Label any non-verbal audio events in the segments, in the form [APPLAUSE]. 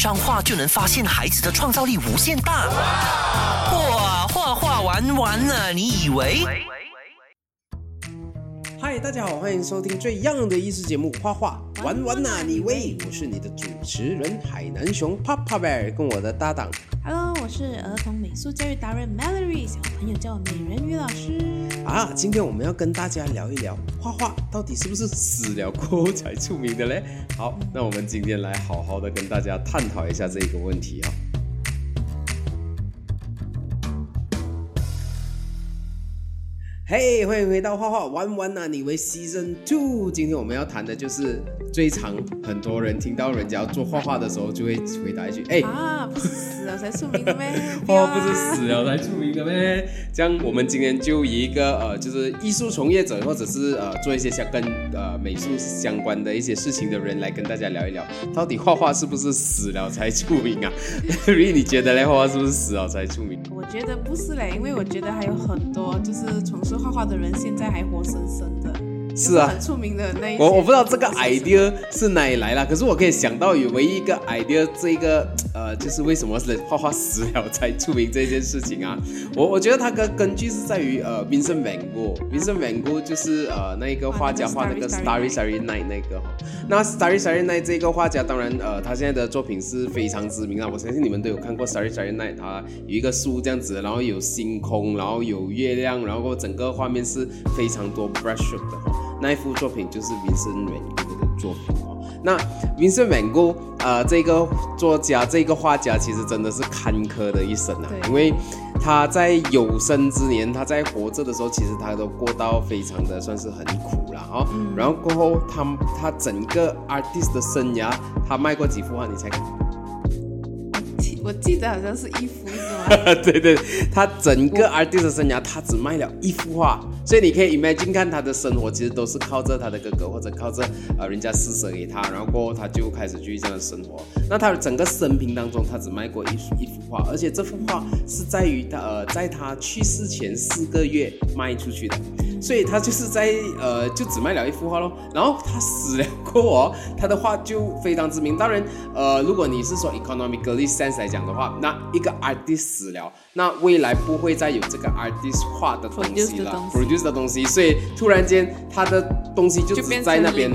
张画就能发现孩子的创造力无限大。哇，画画玩完了，你以为？嗨，大家好，欢迎收听最样的艺术节目《画画玩玩呐你喂》，我是你的主持人海南熊 Papa Bear，跟我的搭档 Hello，是儿童美术教育达人 Mallory，小朋友叫我美人鱼老师。啊。今天我们要跟大家聊一聊画画到底是不是死了过后才出名的嘞？好，那我们今天来好好的跟大家探讨一下这个问题啊。嘿，欢迎回到画画玩玩呐你为 Season Two。今天我们要谈的就是最常很多人听到人家做画画的时候，就会回答一句：哎。啊，不是死了才出名的咩？[LAUGHS] 画不是死了才出名的咩？这样，我们今天就以一个呃，就是艺术从业者，或者是呃做一些相跟呃美术相关的一些事情的人，来跟大家聊一聊，到底画画是不是死了才出名啊？[LAUGHS] 瑞，你觉得嘞？画画是不是死了才出名？我觉得不是嘞，因为我觉得还有很多就是从事画画的人，现在还活生生的。是啊，很出名的那一。我我不知道这个 idea 是哪里来了，可是我可以想到有唯一一个 idea，这个呃，就是为什么是画画死了才出名这件事情啊？我我觉得它的根据是在于呃，Vincent Van Gogh，Vincent Van Gogh 就是呃那一个画家画那个 Starry Starry Night 那个哈。那 Starry Starry Night 这个画家，当然呃，他现在的作品是非常知名啊，我相信你们都有看过 Starry Starry Night，他有一个树这样子，然后有星空，然后有月亮，然后整个画面是非常多 brushstroke 的哈。那一幅作品就是 Vincent Van Gogh 的作品哦。那 Vincent Van Gogh 呃，这个作家，这个画家其实真的是坎坷的一生啊。因为他在有生之年，他在活着的时候，其实他都过到非常的算是很苦了哈。然后过后，他他整个 artist 的生涯，他卖过几幅画？你猜看？我记得好像是一幅，是吗？[LAUGHS] 对对，他整个 artist 的生涯，他只卖了一幅画。所以你可以 imagine 看他的生活，其实都是靠着他的哥哥或者靠着呃人家施舍给他，然后过后他就开始继续这样的生活。那他的整个生平当中，他只卖过一一幅画，而且这幅画是在于他呃在他去世前四个月卖出去的。所以他就是在呃，就只卖了一幅画喽。然后他死了过后，他的画就非常知名。当然，呃，如果你是说 economically sense 来讲的话，那一个 artist 死了，那未来不会再有这个 artist 画的东西了，produce 的东西。所以突然间，他的东西就只在那边，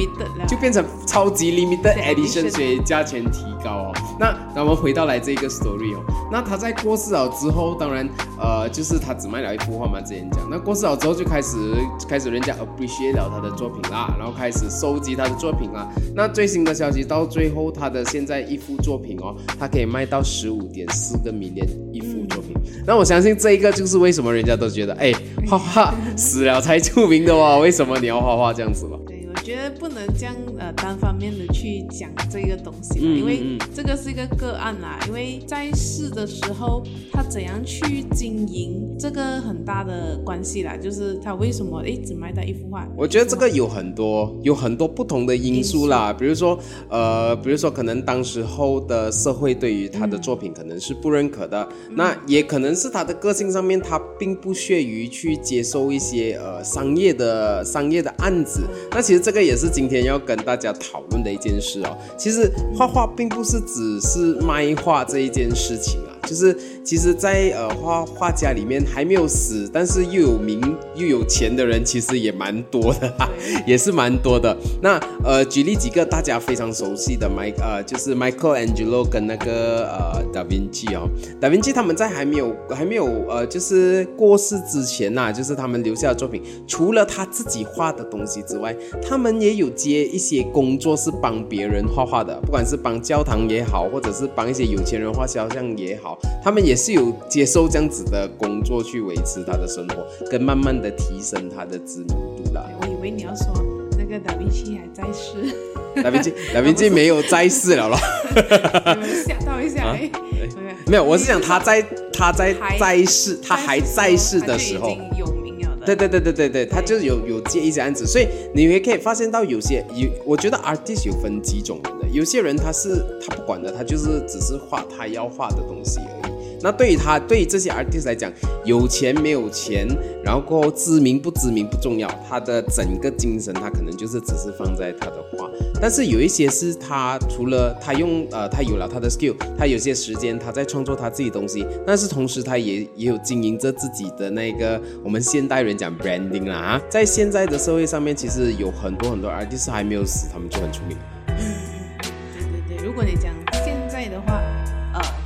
就变成超级 limited edition，所以价钱提高哦。那那我们回到来这个 story 哦，那他在过世了之后，当然，呃，就是他只卖了一幅画嘛，之前讲。那过世了之后就开始。开始人家 appreciate 了他的作品啦，然后开始收集他的作品啦。那最新的消息到最后，他的现在一幅作品哦，他可以卖到十五点四个 million 一幅作品。那我相信这一个就是为什么人家都觉得，哎，画画死了才出名的哇？为什么你要画画这样子嘛？觉得不能这样呃单方面的去讲这个东西，因为这个是一个个案啦。因为在世的时候，他怎样去经营，这个很大的关系啦。就是他为什么一直卖到一幅画？我觉得这个有很多有很多不同的因素啦。比如说呃，比如说可能当时候的社会对于他的作品可能是不认可的，那也可能是他的个性上面他并不屑于去接受一些呃商业的商业的案子。那其实这。这个也是今天要跟大家讨论的一件事哦。其实画画并不是只是卖画这一件事情啊。就是，其实，在呃画画家里面还没有死，但是又有名又有钱的人，其实也蛮多的哈，[LAUGHS] 也是蛮多的。那呃，举例几个大家非常熟悉的，麦呃，就是 Michael Angelo 跟那个呃 Da Vinci 哦，Da Vinci 他们在还没有还没有呃，就是过世之前呐，就是他们留下的作品，除了他自己画的东西之外，他们也有接一些工作是帮别人画画的，不管是帮教堂也好，或者是帮一些有钱人画肖像也好。他们也是有接受这样子的工作去维持他的生活，跟慢慢的提升他的知名度啦。我以为你要说那个达芬奇还在世，达芬奇 [LAUGHS] 达芬奇没有在世了咯。[LAUGHS] 吓到一下，哎，没有，我是想他在他在在世，他还在世的时候。对对对对对对，他就是有有接一些案子，所以你也可以发现到有些有，我觉得 artist 有分几种人的，有些人他是他不管的，他就是只是画他要画的东西而已。那对于他，对于这些 artist 来讲，有钱没有钱，然后过后知名不知名不重要，他的整个精神他可能就是只是放在他的画。但是有一些是他除了他用呃他有了他的 skill，他有些时间他在创作他自己东西，但是同时他也也有经营着自己的那个我们现代人讲 branding 啦啊，在现在的社会上面，其实有很多很多 artist 还没有死，他们就很出名。对对对，如果你讲现在的话。呃，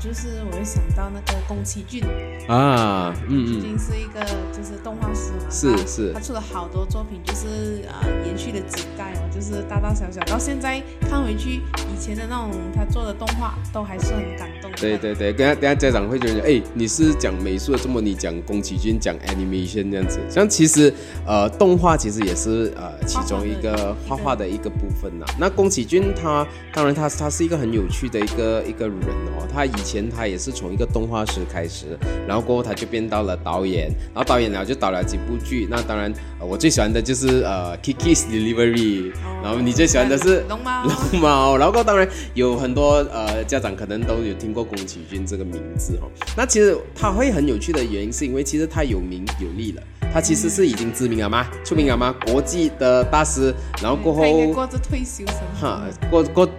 就是我会想到那个宫崎骏。啊，嗯嗯，毕竟是一个就是动画师嘛，是是，他出了好多作品，就是呃延续了几代哦，就是大大小小，到现在看回去以前的那种他做的动画，都还是很感动。对对对，等下等下家长会觉得，哎，你是讲美术的，这么你讲宫崎骏讲 animation 这样子，像其实呃动画其实也是呃其中一个画画的一个部分呐。那宫崎骏他当然他他是一个很有趣的一个一个人哦。他以前他也是从一个动画师开始，然后过后他就变到了导演，然后导演了就导了几部剧。那当然，我最喜欢的就是呃《Kiki's Delivery》，然后你最喜欢的是龙猫。龙猫，然后当然有很多呃家长可能都有听过宫崎骏这个名字哦。那其实他会很有趣的原因，是因为其实他有名有利了，他其实是已经知名了吗？出名了吗？国际的大师，然后过后过着退休生活，哈，过过。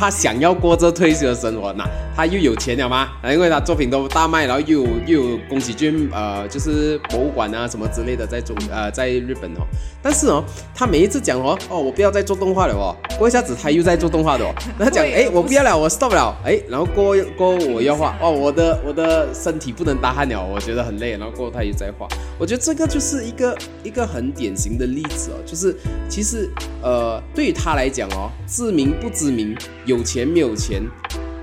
他想要过这退休的生活，那他又有钱了吗？因为他作品都大卖，然后又有又有宫崎骏呃，就是博物馆啊什么之类的在中呃在日本哦。但是哦，他每一次讲哦哦，我不要再做动画了哦，过一下子他又在做动画的哦。他讲哎，我不要了，我 stop 了，哎，然后过过我要画哦，我的我的身体不能搭汗了，我觉得很累，然后过后他又在画。我觉得这个就是一个一个很典型的例子哦，就是其实呃，对于他来讲哦，知名不知名。有钱没有钱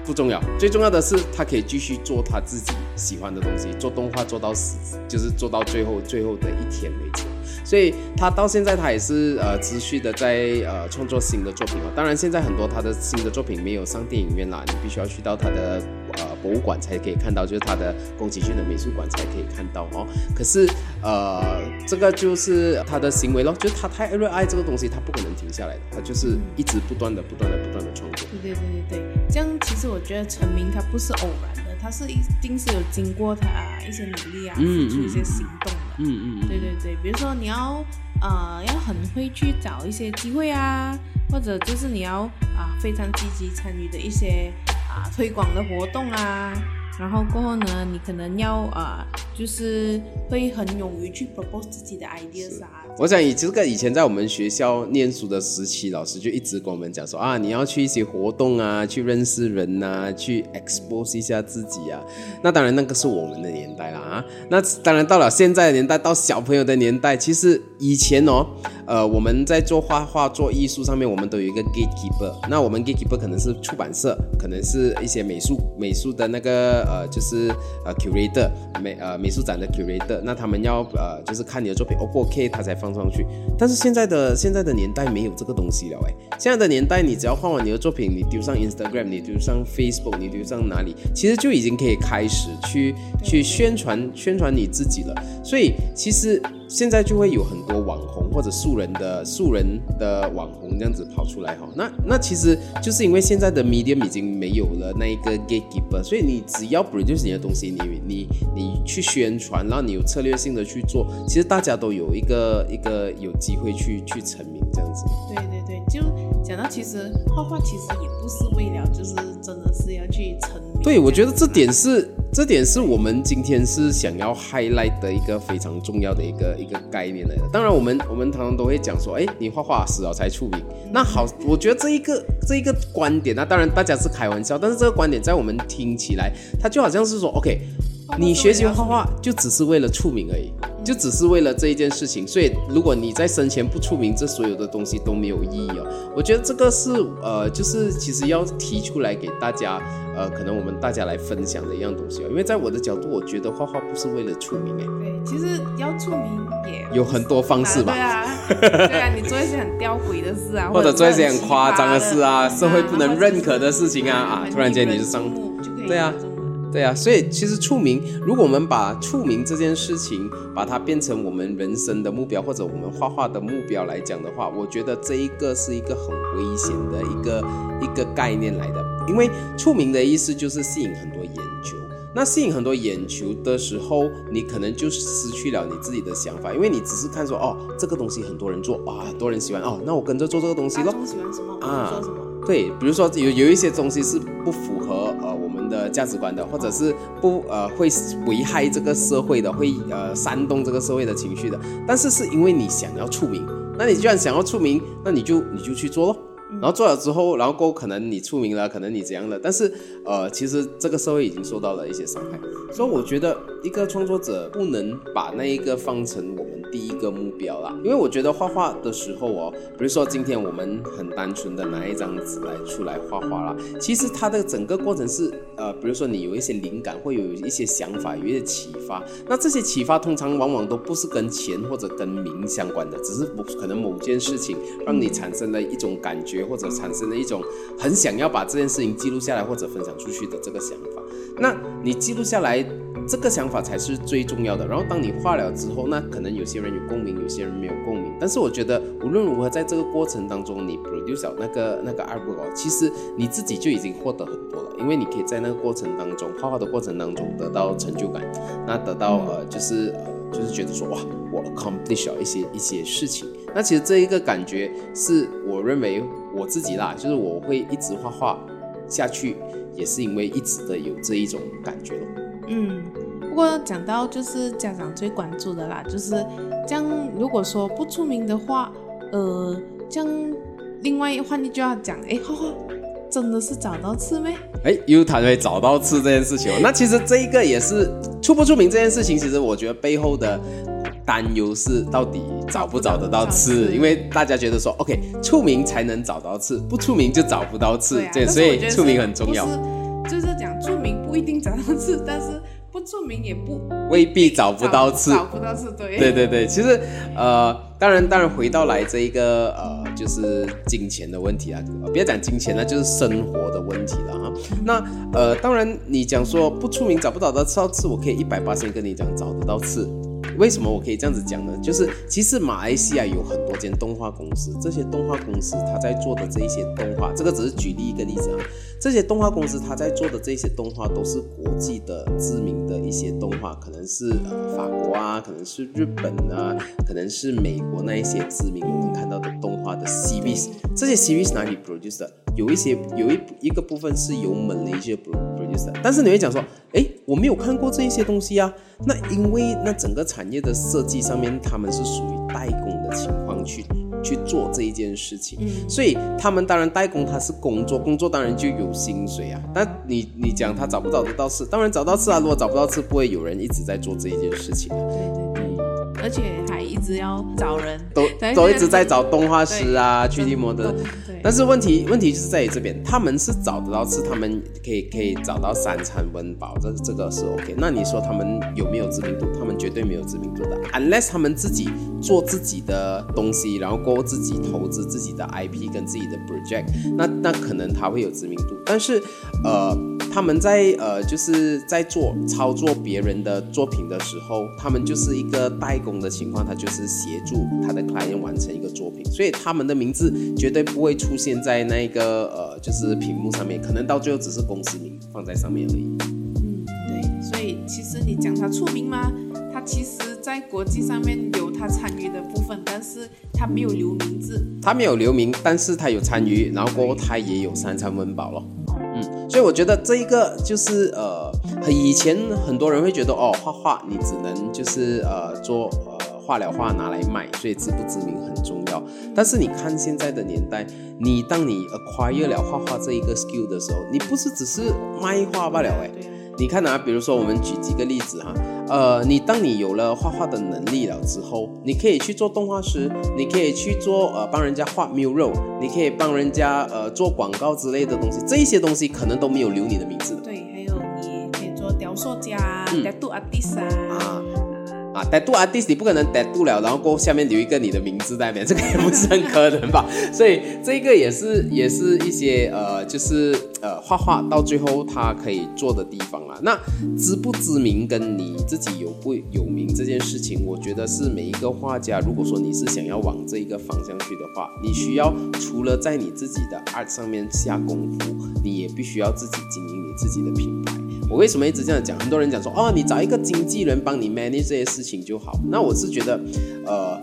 不重要，最重要的是他可以继续做他自己。喜欢的东西，做动画做到死，就是做到最后最后的一天为止。所以他到现在他也是呃持续的在呃创作新的作品哦。当然现在很多他的新的作品没有上电影院啦，你必须要去到他的。呃，博物馆才可以看到，就是他的宫崎骏的美术馆才可以看到哦。可是，呃，这个就是他的行为咯，就是他太热爱这个东西，他不可能停下来的，他就是一直不断的、不断的、不断的创作。对对对对对，这样其实我觉得成名他不是偶然的，他是一定是有经过他一些努力啊，付出一些行动的。嗯嗯。对对对，比如说你要呃要很会去找一些机会啊，或者就是你要啊非常积极参与的一些啊。推广的活动啊，然后过后呢，你可能要啊，就是会很勇于去 propose 自己的 ideas 啊。我想以这个以前在我们学校念书的时期，老师就一直跟我们讲说啊，你要去一些活动啊，去认识人呐，去 expose 一下自己啊。那当然那个是我们的年代了啊。那当然到了现在的年代，到小朋友的年代，其实以前哦。呃，我们在做画画、做艺术上面，我们都有一个 gatekeeper。那我们 gatekeeper 可能是出版社，可能是一些美术美术的那个呃，就是呃 curator 美呃美术展的 curator。那他们要呃，就是看你的作品 O 不 OK，他才放放上去。但是现在的现在的年代没有这个东西了哎。现在的年代，你只要画完你的作品，你丢上 Instagram，你丢上 Facebook，你丢上哪里，其实就已经可以开始去去宣传宣传你自己了。所以其实。现在就会有很多网红或者素人的素人的网红这样子跑出来哈，那那其实就是因为现在的 medium 已经没有了那一个 gatekeeper，所以你只要 produce 你的东西，你你你去宣传，然后你有策略性的去做，其实大家都有一个一个有机会去去成名这样子。对对对，就讲到其实画画其实也不是为了就是真的是要去成名。对，我觉得这点是。这点是我们今天是想要 highlight 的一个非常重要的一个一个概念来的。当然，我们我们常常都会讲说，哎，你画画死了才出名。那好，我觉得这一个这一个观点，那当然大家是开玩笑，但是这个观点在我们听起来，它就好像是说，OK，你学习画画就只是为了出名而已。就只是为了这一件事情，所以如果你在生前不出名，这所有的东西都没有意义哦。我觉得这个是呃，就是其实要提出来给大家，呃，可能我们大家来分享的一样东西哦。因为在我的角度，我觉得画画不是为了出名哎。对，其实要出名也有很多方式吧。对啊，对啊，你做一些很吊诡的事啊，[LAUGHS] 或者做一些很夸张的事啊，社会不能认可的事情啊啊，突然间你就上，对啊。对啊，所以其实出名，如果我们把出名这件事情，把它变成我们人生的目标，或者我们画画的目标来讲的话，我觉得这一个是一个很危险的一个一个概念来的，因为出名的意思就是吸引很多眼球。那吸引很多眼球的时候，你可能就失去了你自己的想法，因为你只是看说哦，这个东西很多人做啊，很多人喜欢哦，那我跟着做这个东西咯。喜欢什么啊？做什么？对，比如说有有一些东西是不符合的价值观的，或者是不呃会危害这个社会的，会呃煽动这个社会的情绪的，但是是因为你想要出名，那你既然想要出名，那你就你就去做咯。然后做了之后，然后够可能你出名了，可能你怎样了，但是呃，其实这个社会已经受到了一些伤害，所以我觉得一个创作者不能把那一个放成我们第一个目标啦，因为我觉得画画的时候哦，比如说今天我们很单纯的拿一张纸来出来画画啦，其实它的整个过程是呃，比如说你有一些灵感，会有一些想法，有一些启发，那这些启发通常往往都不是跟钱或者跟名相关的，只是不可能某件事情让你产生了一种感觉。或者产生了一种很想要把这件事情记录下来或者分享出去的这个想法，那你记录下来这个想法才是最重要的。然后当你画了之后，那可能有些人有共鸣，有些人没有共鸣。但是我觉得无论如何，在这个过程当中，你 produce 那个那个 artwork，其实你自己就已经获得很多了，因为你可以在那个过程当中画画的过程当中得到成就感，那得到呃就是呃就是觉得说哇，我 accomplish 了一些一些事情。那其实这一个感觉是我认为。我自己啦，就是我会一直画画下去，也是因为一直的有这一种感觉咯。嗯，不过讲到就是家长最关注的啦，就是这样。如果说不出名的话，呃，这样另外换句话讲，哎，[LAUGHS] 花花真的是找到刺没？哎，又谈回找到刺这件事情。那其实这一个也是出不出名这件事情，其实我觉得背后的。担忧是到底找不找得到刺，因为大家觉得说，OK，出名才能找到刺，不出名就找不到刺，对，所以出名很重要。就是讲出名不一定找到刺，[LAUGHS] 但是不出名也不未必找不到刺，找不到刺，对，对对对。其实，呃，当然当然回到来这一个呃，就是金钱的问题啊，别讲金钱了，就是生活的问题了哈。那呃，当然你讲说不出名找不找得到刺，我可以一百八千跟你讲找得到刺。为什么我可以这样子讲呢？就是其实马来西亚有很多间动画公司，这些动画公司它在做的这一些动画，这个只是举例一个例子啊。这些动画公司它在做的这些动画都是国际的知名的一些动画，可能是法国啊，可能是日本啊，可能是美国那一些知名我们看到的动画的 series。这些 series 哪里 produce 的？有一些有一一个部分是由门的但是你会讲说，哎，我没有看过这一些东西啊。那因为那整个产业的设计上面，他们是属于代工的情况去去做这一件事情，所以他们当然代工，他是工作，工作当然就有薪水啊。但你你讲他找不找得到事，当然找到事啊。如果找不到事，不会有人一直在做这一件事情啊。对。而且还一直要找人，都 [LAUGHS] 都一直在找动画师啊，去地摩的。但是问题问题就是在于这边，他们是找得到，是他们可以可以找到三餐温饱，这这个是 OK。那你说他们有没有知名度？他们绝对没有知名度的，unless 他们自己做自己的东西，然后过自己投资自己的 IP 跟自己的 project，那那可能他会有知名度。但是呃，他们在呃就是在做操作别人的作品的时候，他们就是一个代。工的情况，他就是协助他的 client 完成一个作品，所以他们的名字绝对不会出现在那个呃，就是屏幕上面，可能到最后只是公司名放在上面而已。嗯，对，所以其实你讲他出名吗？他其实在国际上面有他参与的部分，但是他没有留名字。他没有留名，但是他有参与，然后过后他也有三餐温饱了。嗯，所以我觉得这一个就是呃，以前很多人会觉得哦，画画你只能就是呃做呃画了画拿来卖，所以知不知名很重要。但是你看现在的年代，你当你 acquire 了画画这一个 skill 的时候，你不是只是卖画罢了哎。你看啊，比如说我们举几个例子哈。呃，你当你有了画画的能力了之后，你可以去做动画师，你可以去做呃帮人家画 mural，你可以帮人家呃做广告之类的东西，这一些东西可能都没有留你的名字。对，还有雕塑家，tattoo artist 啊。啊，带度 artist 你不可能带度了，然后过下面留一个你的名字在那边，[LAUGHS] 这个也不是很可能吧？[LAUGHS] 所以这个也是也是一些呃，就是呃画画到最后他可以做的地方啦。那知不知名跟你自己有不有名这件事情，我觉得是每一个画家，如果说你是想要往这一个方向去的话，你需要除了在你自己的 art 上面下功夫，你也必须要自己经营你自己的品牌。我为什么一直这样讲？很多人讲说，哦，你找一个经纪人帮你 manage 这些事情就好。那我是觉得，呃，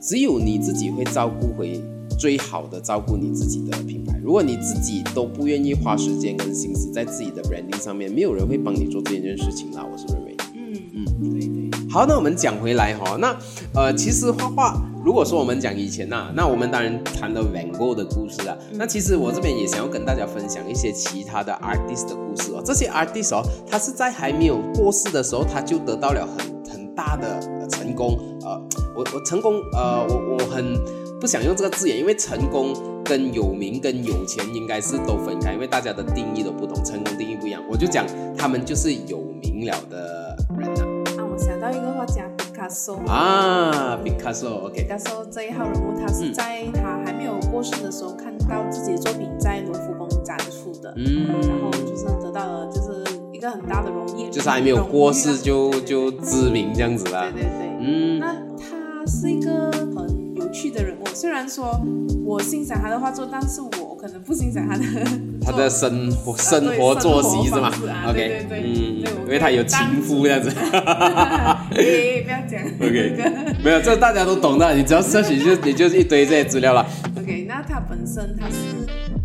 只有你自己会照顾回最好的照顾你自己的品牌。如果你自己都不愿意花时间跟心思在自己的 branding 上面，没有人会帮你做这件事情啦。我是认为。嗯嗯，对对。好，那我们讲回来哈，那呃，其实画画，如果说我们讲以前呐，那我们当然谈到 Van Gogh 的故事啊。那其实我这边也想要跟大家分享一些其他的 artist 的故事哦。这些 artist 哦，他是在还没有过世的时候，他就得到了很很大的成功。呃，我我成功，呃，我我很不想用这个字眼，因为成功跟有名跟有钱应该是都分开，因为大家的定义都不同，成功定义不一样。我就讲他们就是有名了的人呐啊。想到一个画家毕卡索啊，毕卡索，OK，毕卡索这一号人物，他是在他还没有过世的时候，看到自己的作品在卢浮宫展出的，嗯，然后就是得到了就是一个很大的荣誉，就是还没有过世就就知名这样子啦，对对对，嗯，那他是一个很有趣的人物，虽然说我欣赏他的画作，但是我可能不欣赏他的。他的生活生活作息是吗？OK，对对对，嗯，因为他有情夫这样子。诶，[LAUGHS] 不要讲。[LAUGHS] OK，没有，这大家都懂的，你只要摄取就也就是一堆这些资料了。OK，那他本身他是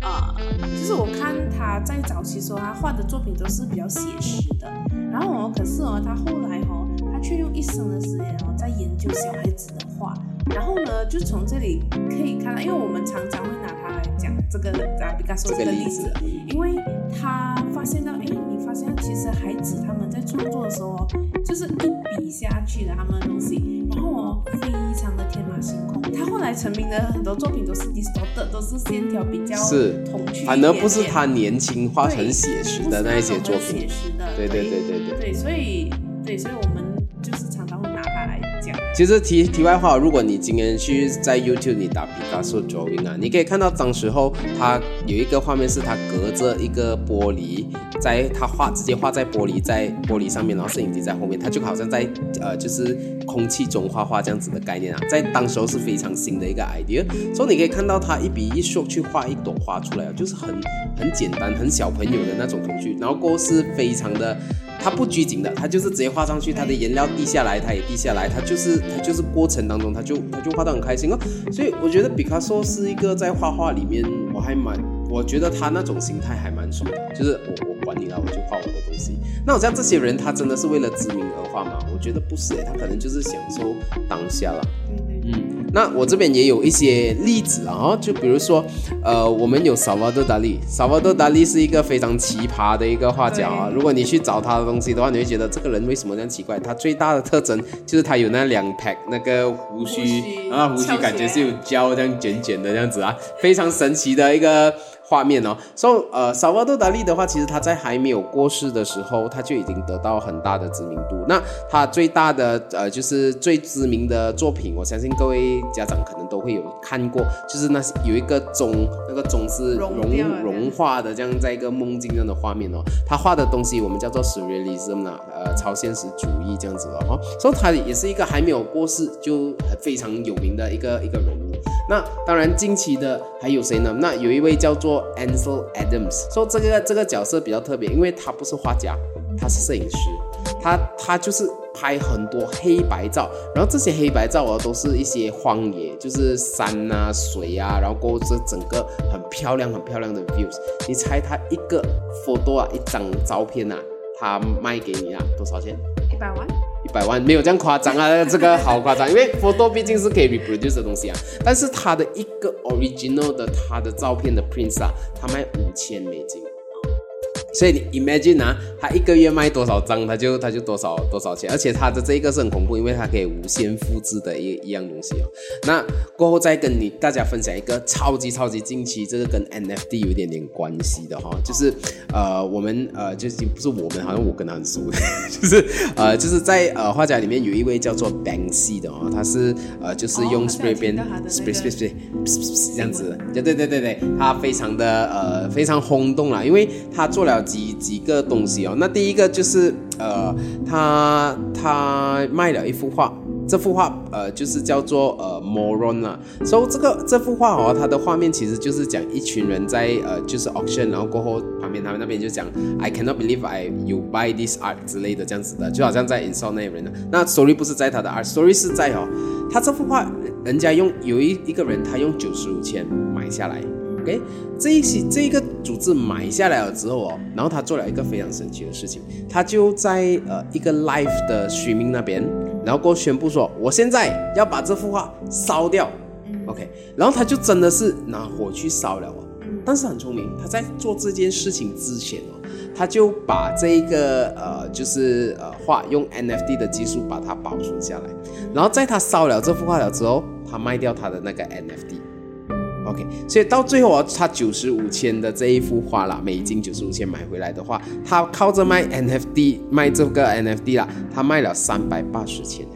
啊，就是我看他在早期时候他画的作品都是比较写实的，然后哦，可是哦，他后来哦，他却用一生的时间哦在研究小孩子的画，然后呢，就从这里可以看到，因为我们常常会拿他来讲这个啊，比方说这个例子，因为他发现到，哎，你发现其实孩子他们在创作的时候，就是一笔下去的他们的东西，然后哦，非常的天马行空。他后来成名的很多作品都是 distorted，都是线条比较是童趣。反而不是他年轻画成写实的那一些作品，写实的，对对对对。对，对，所以对，所以我们其实题题外话，如果你今天去在 YouTube 你打皮卡丘 drawing 啊，你可以看到当时候他有一个画面是他隔着一个玻璃，在他画直接画在玻璃在玻璃上面，然后摄影机在后面，他就好像在呃就是空气中画画这样子的概念啊，在当时候是非常新的一个 idea，所以你可以看到他一笔一竖去画一朵花出来啊，就是很很简单很小朋友的那种童趣，然后过是非常的。他不拘谨的，他就是直接画上去，他的颜料滴下来，他也滴下来，他就是他就是过程当中，他就他就画得很开心哦。所以我觉得毕卡索是一个在画画里面，我还蛮，我觉得他那种心态还蛮爽的，就是我我管你了，我就画我的东西。那好像这些人，他真的是为了知名而画吗？我觉得不是诶，他可能就是享受当下了。嗯，那我这边也有一些例子啊，就比如说，呃，我们有萨瓦多达利，萨瓦多达利是一个非常奇葩的一个画家啊。如果你去找他的东西的话，你会觉得这个人为什么这样奇怪？他最大的特征就是他有那两排那个胡须，然后胡须感觉是有胶这样卷卷的这样子啊，非常神奇的一个。画面哦，所以呃，萨瓦多达利的话，其实他在还没有过世的时候，他就已经得到很大的知名度。那他最大的呃，就是最知名的作品，我相信各位家长可能都会有看过，就是那有一个钟，那个钟是融融化的，这样在一个梦境样的画面哦。他画的东西我们叫做 surrealism 啊，呃，超现实主义这样子的哈。所以他也是一个还没有过世就非常有名的一个一个人物。那当然近期的还有谁呢？那有一位叫做 Ansel Adams，说这个这个角色比较特别，因为他不是画家，他是摄影师，他他就是拍很多黑白照，然后这些黑白照啊都是一些荒野，就是山啊水啊，然后过这整个很漂亮很漂亮的 views。你猜他一个 photo 啊一张照片啊，他卖给你啊多少钱？一百万。百万没有这样夸张啊，这个好夸张，因为 photo 毕竟是可以 reproduce 的东西啊。但是它的一个 original 的它的照片的 print 啊，它卖五千美金。所以你 imagine 啊，他一个月卖多少张，他就他就多少多少钱，而且他的这一个是很恐怖，因为它可以无限复制的一一样东西哦。那过后再跟你大家分享一个超级超级近期，这个跟 NFT 有一点点关系的哈，就是呃我们呃就是不是我们，好像我跟他很熟，[LAUGHS] 就是呃就是在呃画家里面有一位叫做 Banksy 的哦，他是呃就是用 spray pen spray spray spray 这样子，对对对对对，他非常的呃非常轰动啦，因为他做了。几几个东西哦，那第一个就是呃，他他卖了一幅画，这幅画呃就是叫做呃 Moron 啊，所以这个这幅画哦，它的画面其实就是讲一群人在呃就是 auction，然后过后旁边他们那边就讲 I cannot believe I you buy this art 之类的这样子的，就好像在 install 那人呢。那 story 不是在他的 art，story 是在哦，他这幅画人家用有一一个人他用九十五千买下来。OK，这一些这一个组织买下来了之后哦，然后他做了一个非常神奇的事情，他就在呃一个 live 的 streaming 那边，然后给我宣布说，我现在要把这幅画烧掉。OK，然后他就真的是拿火去烧了哦。但是很聪明，他在做这件事情之前哦，他就把这一个呃就是呃画用 NFT 的技术把它保存下来，然后在他烧了这幅画了之后，他卖掉他的那个 NFT。OK，所以到最后啊，他九十五千的这一幅画啦，美金九十五千买回来的话，他靠着卖 NFT 卖这个 NFT 啦，他卖了三百八十千。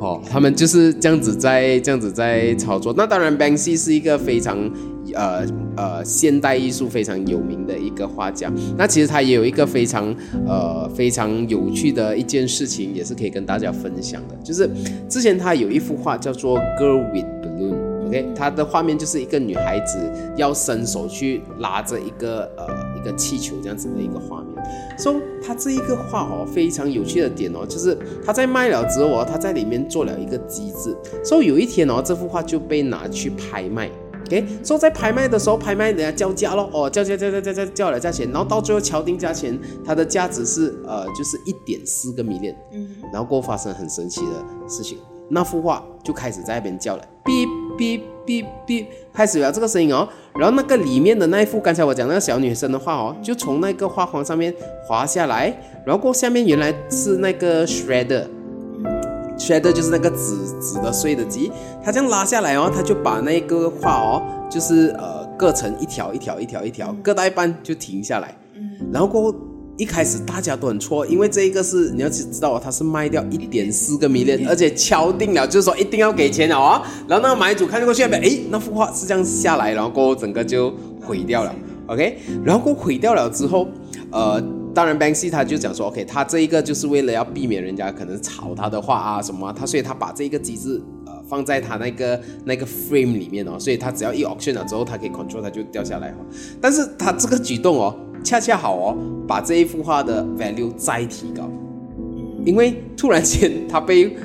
哦，他们就是这样子在这样子在操作。那当然，Banksy 是一个非常呃呃现代艺术非常有名的一个画家。那其实他也有一个非常呃非常有趣的一件事情，也是可以跟大家分享的，就是之前他有一幅画叫做 Girl with Balloon。OK，它的画面就是一个女孩子要伸手去拉着一个呃一个气球这样子的一个画面。所以它这一个画哦非常有趣的点哦，就是他在卖了之后哦，他在里面做了一个机制。所以有一天哦，这幅画就被拿去拍卖。OK，所以在拍卖的时候，拍卖人家叫价咯，哦，叫叫叫叫叫叫叫了价钱，然后到最后敲定价钱，它的价值是呃就是一点四个米链。嗯，然后过后发生很神奇的事情，那幅画就开始在那边叫了，哔。哔哔哔，开始了这个声音哦，然后那个里面的那一幅刚才我讲那个小女生的画哦，就从那个画框上面滑下来，然后过下面原来是那个 shredder，shredder 就是那个纸纸的碎的机，它这样拉下来哦，它就把那个画哦，就是呃割成一条一条一条一条，割到一半就停下来，然后过后。一开始大家都很错，因为这一个是你要知知道，它是卖掉一点四个 million，而且敲定了，就是说一定要给钱了哦。然后那个买主看过去那边，哎，那幅画是这样下来，然后过后整个就毁掉了。OK，然后过毁掉了之后，呃，当然 Banksy 他就讲说，OK，他这一个就是为了要避免人家可能炒他的画啊什么，他所以他把这个机制呃放在他那个那个 frame 里面哦，所以他只要一 auction 了之后，他可以 control 它就掉下来哦。但是他这个举动哦。恰恰好哦，把这一幅画的 value 再提高，因为突然间它被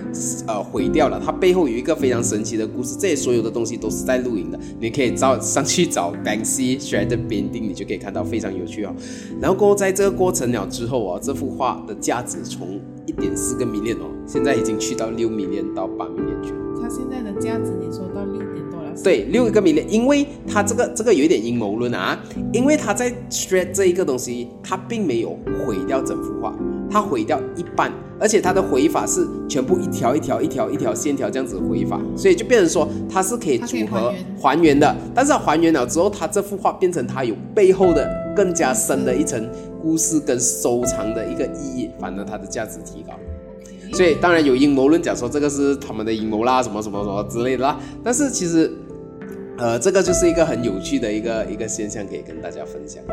呃毁掉了，它背后有一个非常神奇的故事。这些所有的东西都是在录影的，你可以找上去找 Banksy Shred Painting，你就可以看到非常有趣哦。然后过在这个过程了之后哦，这幅画的价值从一点四个 million 哦，现在已经去到六 million 到八 million 去。它现在的价值你说到六。对，六个米链，因为他这个这个有一点阴谋论啊，因为他在 shred 这一个东西，他并没有毁掉整幅画，他毁掉一半，而且他的回法是全部一条一条一条一条线条这样子回法，所以就变成说它是可以组合还原的，但是还原了之后，它这幅画变成它有背后的更加深的一层故事跟收藏的一个意义，反而它的价值提高。所以当然有阴谋论讲说这个是他们的阴谋啦，什么什么什么之类的啦，但是其实。呃，这个就是一个很有趣的一个一个现象，可以跟大家分享。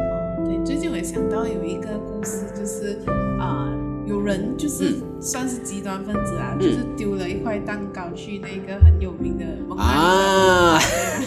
对，最近我也想到有一个故事，就是啊，有人就是算是极端分子啊，就是丢了一块蛋糕去那个很有名的啊，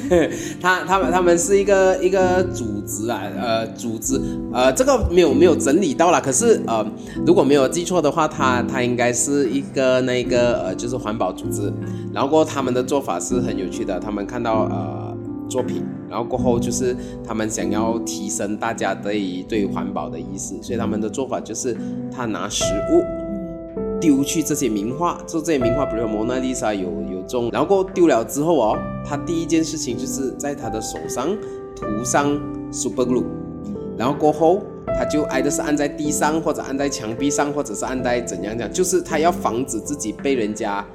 [LAUGHS] 他他们他们是一个一个组织啊，呃，组织呃，这个没有没有整理到了，可是呃，如果没有记错的话，他他应该是一个那个呃，就是环保组织，然后他们的做法是很有趣的，他们看到呃。作品，然后过后就是他们想要提升大家对于对环保的意识，所以他们的做法就是他拿食物丢去这些名画，做这些名画，比如说蒙娜丽莎有有中，然后过后丢了之后哦，他第一件事情就是在他的手上涂上 super glue，然后过后他就挨的是按在地上或者按在墙壁上或者是按在怎样讲，就是他要防止自己被人家。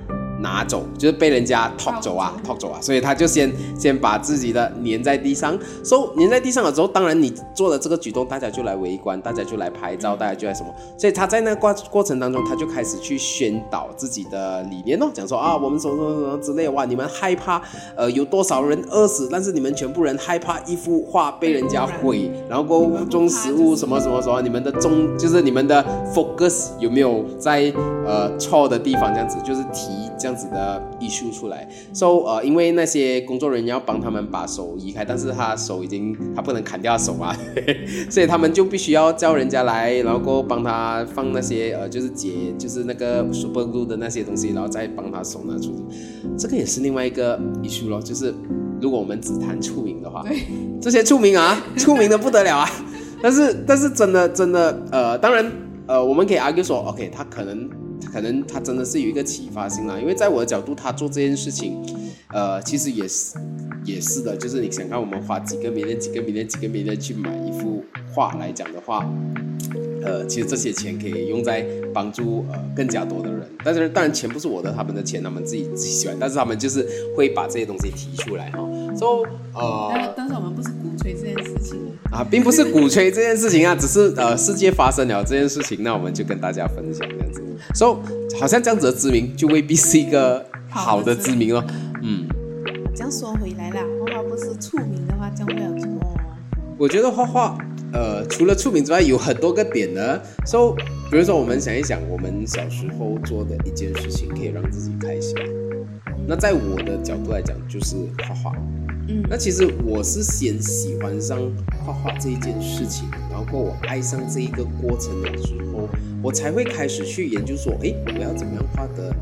拿走，就是被人家 talk 走啊，talk 走啊，所以他就先先把自己的粘在地上，so 粘在地上了之后，当然你做了这个举动，大家就来围观，大家就来拍照，大家就来什么，所以他在那过过程当中，他就开始去宣导自己的理念哦，讲说啊，我们什么什么什么之类，哇，你们害怕呃有多少人饿死，但是你们全部人害怕一幅画被人家毁，然后过物种食物什么什么什么，你们的中就是你们的 focus 有没有在呃错的地方，这样子就是提。这样子的艺术出来，so 呃，因为那些工作人员要帮他们把手移开，但是他手已经他不能砍掉手啊，[LAUGHS] 所以他们就必须要叫人家来，然后过帮他放那些呃，就是解就是那个 super glue 的那些东西，然后再帮他手拿出去。这个也是另外一个艺术咯，就是如果我们只谈出名的话，这些出名啊，出名的不得了啊，[LAUGHS] 但是但是真的真的呃，当然呃，我们可以 argue 说，OK，他可能。可能他真的是有一个启发性啦，因为在我的角度，他做这件事情，呃，其实也是也是的，就是你想看我们花几个明天、几个明天、几个明天去买一幅画来讲的话，呃，其实这些钱可以用在帮助呃更加多的人。但是当然钱不是我的，他们的钱他们自己自己喜欢，但是他们就是会把这些东西提出来哈。So 呃，但但是我们不是鼓吹这件事情啊，并不是鼓吹这件事情啊，只是呃世界发生了这件事情，那我们就跟大家分享这样子。So，好像这样子的知名就未必是一个好的知名哦。嗯，这样说回来啦，画画不是出名的话，将会有什么？我觉得画画，呃，除了出名之外，有很多个点呢。So，比如说我们想一想，我们小时候做的一件事情，可以让自己开心。那在我的角度来讲，就是画画。嗯，那其实我是先喜欢上画画这一件事情，然后我爱上这一个过程的时候，我才会开始去研究说，哎，我要怎么样画的，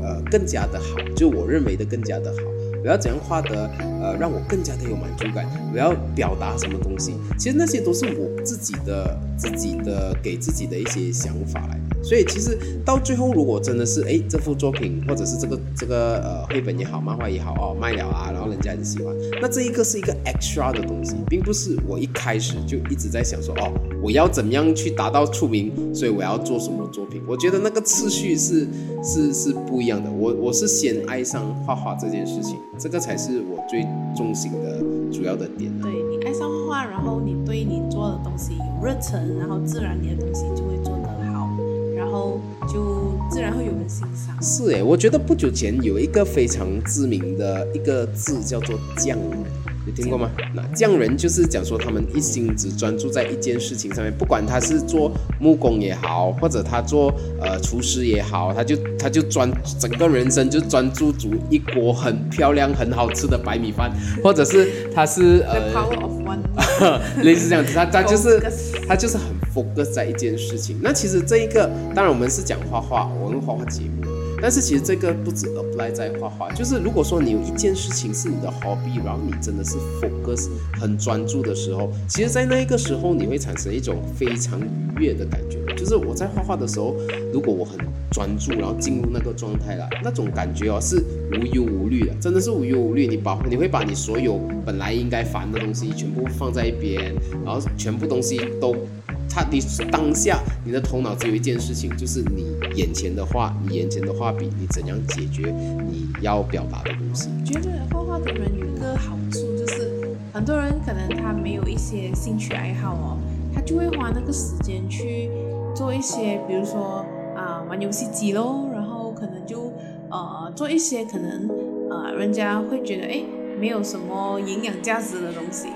呃，更加的好，就我认为的更加的好，我要怎样画的，呃，让我更加的有满足感，我要表达什么东西，其实那些都是我自己的、自己的给自己的一些想法来。所以其实到最后，如果真的是哎这幅作品，或者是这个这个呃绘本也好，漫画也好哦卖了啊，然后人家很喜欢，那这一个是一个 extra 的东西，并不是我一开始就一直在想说哦我要怎么样去达到出名，所以我要做什么作品。我觉得那个次序是是是不一样的。我我是先爱上画画这件事情，这个才是我最重心的主要的点。对你爱上画画，然后你对你做的东西有热忱，然后自然你的东西就会做得好。然后就然后有人欣赏。是哎，我觉得不久前有一个非常知名的一个字叫做“匠人”，有听过吗？那匠人就是讲说他们一心只专注在一件事情上面，不管他是做木工也好，或者他做呃厨师也好，他就他就专整个人生就专注煮一锅很漂亮、很好吃的白米饭，或者是他是呃 [LAUGHS] 类似这样子，他他就是 [LAUGHS] 他就是很。Focus 在一件事情，那其实这一个，当然我们是讲画画，我们画画节目，但是其实这个不止 apply 在画画，就是如果说你有一件事情是你的 hobby，然后你真的是 focus 很专注的时候，其实，在那一个时候，你会产生一种非常愉悦的感觉，就是我在画画的时候，如果我很专注，然后进入那个状态了，那种感觉哦，是无忧无虑的，真的是无忧无虑，你把你会把你所有本来应该烦的东西全部放在一边，然后全部东西都。他，你当下你的头脑只有一件事情，就是你眼前的画，你眼前的画笔，你怎样解决你要表达的东西。觉得画画的人有一个好处，就是很多人可能他没有一些兴趣爱好哦，他就会花那个时间去做一些，比如说啊玩游戏机喽，然后可能就呃做一些可能呃人家会觉得哎没有什么营养价值的东西。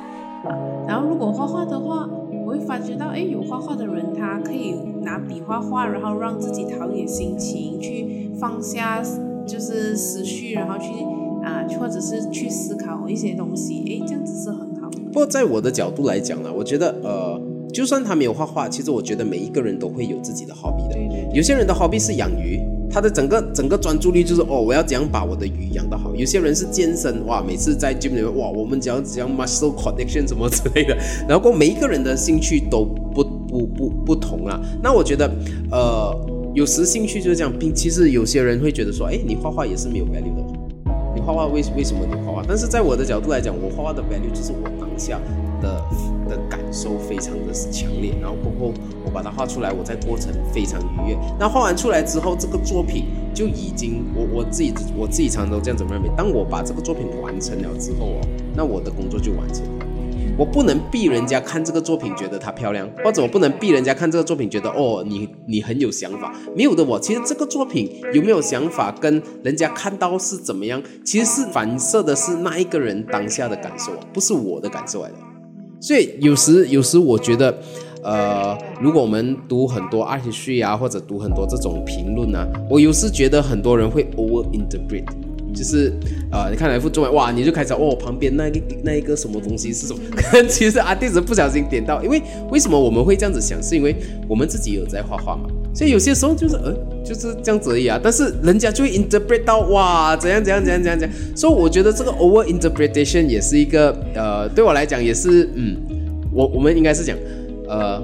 然后如果画画的话。我会发觉到，哎，有画画的人，他可以拿笔画画，然后让自己陶冶心情，去放下就是思绪，然后去啊，或者是去思考一些东西，哎，这样子是很好。不过在我的角度来讲呢，我觉得，呃，就算他没有画画，其实我觉得每一个人都会有自己的 hobby 的。对对。有些人的 hobby 是养鱼。他的整个整个专注力就是哦，我要怎样把我的鱼养得好。有些人是健身哇，每次在 gym 里面哇，我们讲讲 muscle connection 什么之类的。[LAUGHS] 然后每一个人的兴趣都不不不不同啊。那我觉得呃，有时兴趣就是这样，并其实有些人会觉得说，哎，你画画也是没有 value 的。你画画为为什么你画画？但是在我的角度来讲，我画画的 value 就是我当下的的感受非常的强烈，然后过后我把它画出来，我在过程非常愉悦。那画完出来之后，这个作品就已经我我自己我自己常常都这样子认为，当我把这个作品完成了之后哦，那我的工作就完成了。我不能逼人家看这个作品觉得它漂亮，或者我不能逼人家看这个作品觉得哦你你很有想法，没有的我其实这个作品有没有想法跟人家看到是怎么样，其实是反射的是那一个人当下的感受，不是我的感受来的。所以有时有时我觉得，呃，如果我们读很多 ATC 啊，或者读很多这种评论啊，我有时觉得很多人会 over interpret。就是，呃，你看了一幅中文，哇，你就开始哦，旁边那个那一个什么东西是什么？可 [LAUGHS] 能其实阿弟子不小心点到，因为为什么我们会这样子想？是因为我们自己有在画画嘛，所以有些时候就是，呃，就是这样子而已啊。但是人家就会 interpret 到，哇，怎样怎样怎样怎样怎样。所以我觉得这个 over interpretation 也是一个，呃，对我来讲也是，嗯，我我们应该是讲，呃，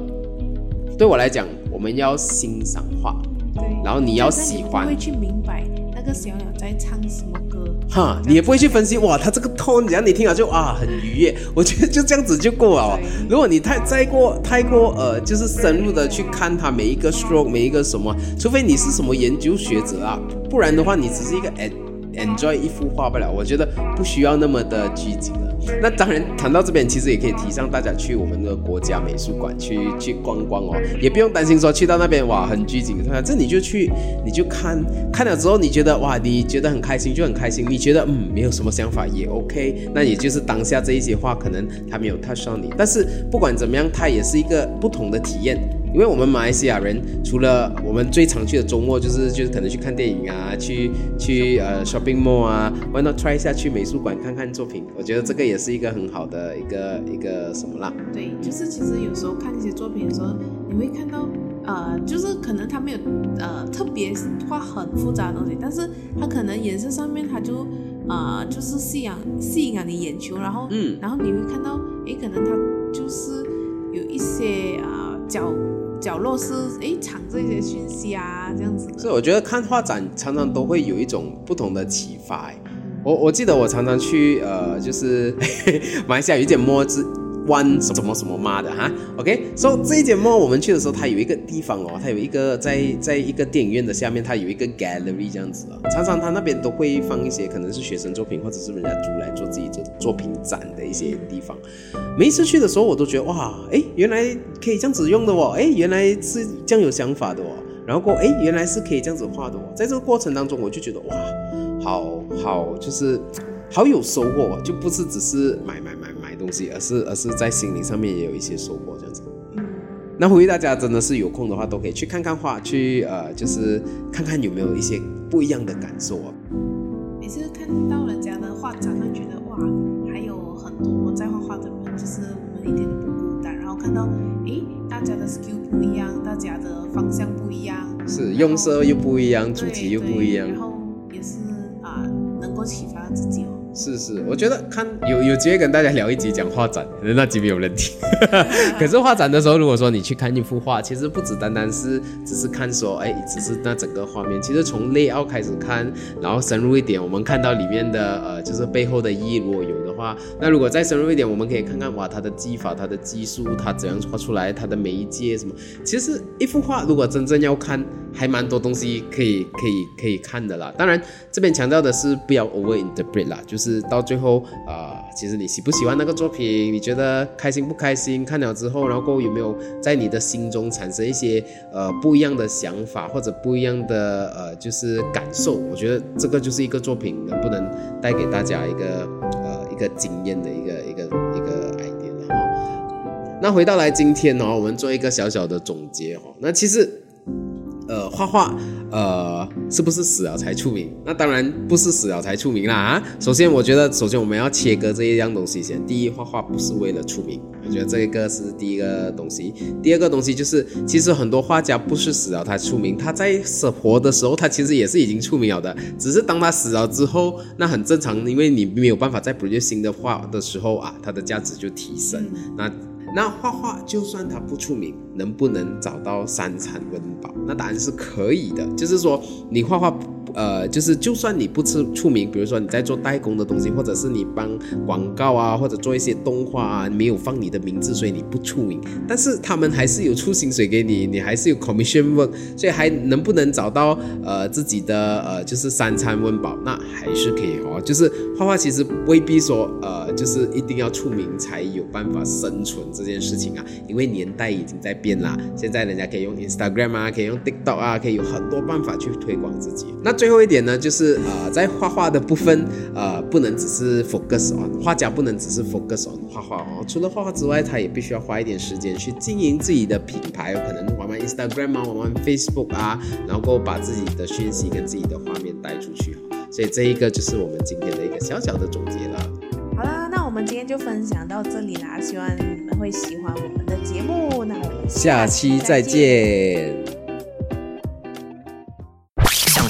对我来讲，我们要欣赏画，对，然后你要喜欢，会去明白。那个小鸟在唱什么歌？哈，你也不会去分析哇，他这个 tone，只要你听了就啊很愉悦。我觉得就这样子就够了。如果你太再过太过呃，就是深入的去看他每一个 stroke，每一个什么，除非你是什么研究学者啊，不然的话你只是一个 enjoy 一幅画不了。我觉得不需要那么的拘谨了。那当然，谈到这边，其实也可以提倡大家去我们的国家美术馆去去逛逛哦，也不用担心说去到那边哇很拘谨，反正你就去，你就看看了之后，你觉得哇，你觉得很开心就很开心，你觉得嗯没有什么想法也 OK，那也就是当下这一些话可能他没有 touch 到你，但是不管怎么样，它也是一个不同的体验。因为我们马来西亚人，除了我们最常去的周末，就是就是可能去看电影啊，去去呃 shopping mall 啊，why not try 一下去美术馆看看作品？我觉得这个也是一个很好的一个一个什么啦？对，就是其实有时候看一些作品的时候，你会看到呃，就是可能他没有呃特别画很复杂的东西，但是他可能颜色上面他就啊就是吸引吸引了你眼球，然后嗯，然后你会看到诶，可能他就是有一些啊角。角落是诶藏这些讯息啊，这样子。所以我觉得看画展常常都会有一种不同的启发。我我记得我常常去呃，就是 [LAUGHS] 马来西亚有一间墨子。弯什么什么妈的哈，OK，所以这一节目我们去的时候，它有一个地方哦，它有一个在在一个电影院的下面，它有一个 gallery 这样子啊。常常它那边都会放一些可能是学生作品，或者是人家租来做自己的作品展的一些地方。每一次去的时候，我都觉得哇，哎，原来可以这样子用的哦，哎，原来是这样有想法的哦。然后过，哎，原来是可以这样子画的哦。在这个过程当中，我就觉得哇，好好就是好有收获，就不是只是买买买。东西，而是而是在心灵上面也有一些收获，这样子。那呼吁大家真的是有空的话，都可以去看看画，去呃，就是看看有没有一些不一样的感受啊。每次看到人家的画展，会觉得哇，还有很多在画画的人，就是我们一点都不孤单。然后看到，诶，大家的 skill 不一样，大家的方向不一样，是用色又不一样，主题又不一样，然后也是啊，能够启发自己哦。是是，我觉得看有有机会跟大家聊一集讲画展，那集没有人听。[LAUGHS] 可是画展的时候，如果说你去看一幅画，其实不只单单是只是看说，哎，只是那整个画面。其实从内奥开始看，然后深入一点，我们看到里面的呃，就是背后的意义，如果有的话，那如果再深入一点，我们可以看看哇，它的技法、它的技术、它怎样画出来、它的媒介什么。其实一幅画如果真正要看，还蛮多东西可以可以可以看的啦。当然这边强调的是不要 over interpret 啦，就是。是到最后啊，其实你喜不喜欢那个作品？你觉得开心不开心？看了之后，然后有没有在你的心中产生一些呃不一样的想法，或者不一样的呃就是感受？我觉得这个就是一个作品能不能带给大家一个呃一个惊艳的一个一个一个 idea 哈。那回到来今天呢，我们做一个小小的总结哈。那其实。呃，画画，呃，是不是死了才出名？那当然不是死了才出名啦啊！首先，我觉得，首先我们要切割这一样东西先。第一，画画不是为了出名，我觉得这一个是第一个东西。第二个东西就是，其实很多画家不是死了才出名，他在死活的时候，他其实也是已经出名了的，只是当他死了之后，那很正常，因为你没有办法再补救新的画的时候啊，它的价值就提升。那那画画就算他不出名，能不能找到三餐温饱？那答案是可以的。就是说，你画画呃，就是就算你不出出名，比如说你在做代工的东西，或者是你帮广告啊，或者做一些动画啊，没有放你的名字，所以你不出名，但是他们还是有出薪水给你，你还是有 commission 得所以还能不能找到呃自己的呃就是三餐温饱，那还是可以哦。就是画画其实未必说呃就是一定要出名才有办法生存这件事情啊，因为年代已经在变啦，现在人家可以用 Instagram 啊，可以用 TikTok 啊，可以有很多办法去推广自己。那最后一点呢，就是呃在画画的部分，呃不能只是 focus on 画家不能只是 focus on 画画哦，除了画画之外，他也必须要花一点时间去经营自己的品牌，可能玩玩 Instagram 啊，玩玩 Facebook 啊，然后把自己的讯息跟自己的画面带出去。所以这一个就是我们今天的一个小小的总结了。好了，那我们今天就分享到这里啦，希望你们会喜欢我们的节目。那我们下期再见。